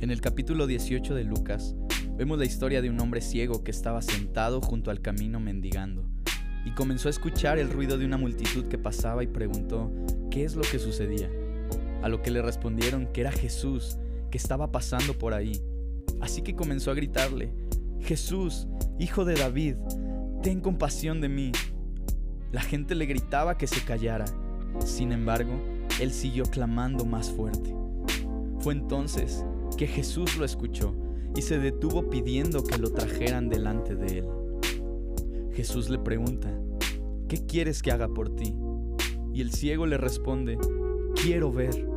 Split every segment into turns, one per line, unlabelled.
En el capítulo 18 de Lucas, vemos la historia de un hombre ciego que estaba sentado junto al camino mendigando y comenzó a escuchar el ruido de una multitud que pasaba y preguntó qué es lo que sucedía. A lo que le respondieron que era Jesús que estaba pasando por ahí. Así que comenzó a gritarle, Jesús, hijo de David, ten compasión de mí. La gente le gritaba que se callara. Sin embargo, él siguió clamando más fuerte. Fue entonces que Jesús lo escuchó y se detuvo pidiendo que lo trajeran delante de él. Jesús le pregunta, ¿qué quieres que haga por ti? Y el ciego le responde, quiero ver.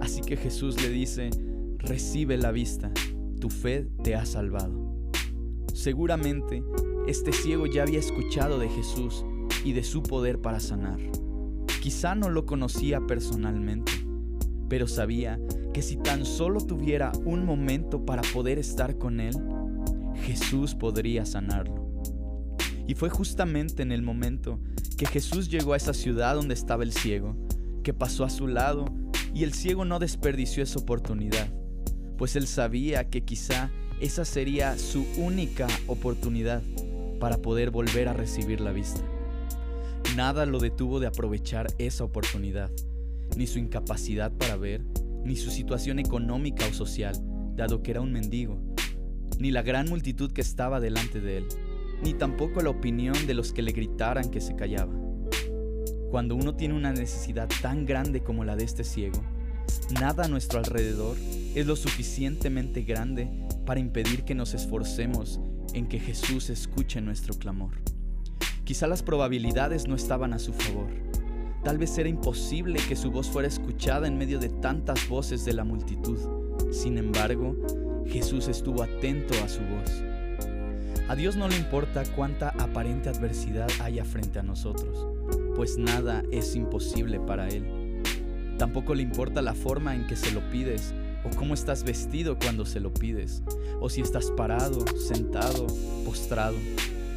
Así que Jesús le dice, recibe la vista, tu fe te ha salvado. Seguramente este ciego ya había escuchado de Jesús y de su poder para sanar. Quizá no lo conocía personalmente, pero sabía que si tan solo tuviera un momento para poder estar con Él, Jesús podría sanarlo. Y fue justamente en el momento que Jesús llegó a esa ciudad donde estaba el ciego, que pasó a su lado y el ciego no desperdició esa oportunidad, pues él sabía que quizá esa sería su única oportunidad para poder volver a recibir la vista. Nada lo detuvo de aprovechar esa oportunidad, ni su incapacidad para ver, ni su situación económica o social, dado que era un mendigo, ni la gran multitud que estaba delante de él, ni tampoco la opinión de los que le gritaran que se callaba. Cuando uno tiene una necesidad tan grande como la de este ciego, nada a nuestro alrededor es lo suficientemente grande para impedir que nos esforcemos en que Jesús escuche nuestro clamor. Quizá las probabilidades no estaban a su favor. Tal vez era imposible que su voz fuera escuchada en medio de tantas voces de la multitud. Sin embargo, Jesús estuvo atento a su voz. A Dios no le importa cuánta aparente adversidad haya frente a nosotros, pues nada es imposible para Él. Tampoco le importa la forma en que se lo pides o cómo estás vestido cuando se lo pides, o si estás parado, sentado, postrado.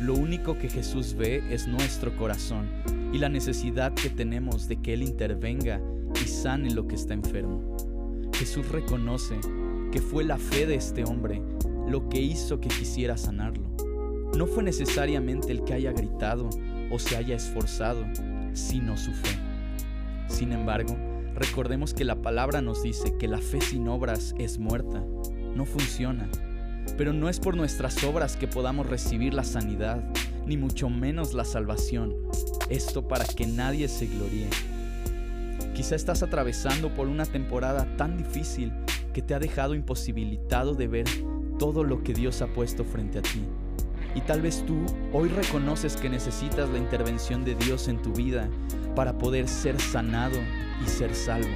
Lo único que Jesús ve es nuestro corazón y la necesidad que tenemos de que Él intervenga y sane lo que está enfermo. Jesús reconoce que fue la fe de este hombre lo que hizo que quisiera sanarlo. No fue necesariamente el que haya gritado o se haya esforzado, sino su fe. Sin embargo, recordemos que la palabra nos dice que la fe sin obras es muerta, no funciona. Pero no es por nuestras obras que podamos recibir la sanidad, ni mucho menos la salvación. Esto para que nadie se gloríe. Quizá estás atravesando por una temporada tan difícil que te ha dejado imposibilitado de ver todo lo que Dios ha puesto frente a ti. Y tal vez tú hoy reconoces que necesitas la intervención de Dios en tu vida para poder ser sanado y ser salvo.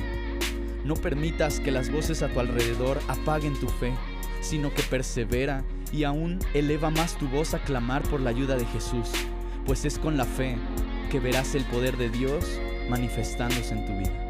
No permitas que las voces a tu alrededor apaguen tu fe sino que persevera y aún eleva más tu voz a clamar por la ayuda de Jesús, pues es con la fe que verás el poder de Dios manifestándose en tu vida.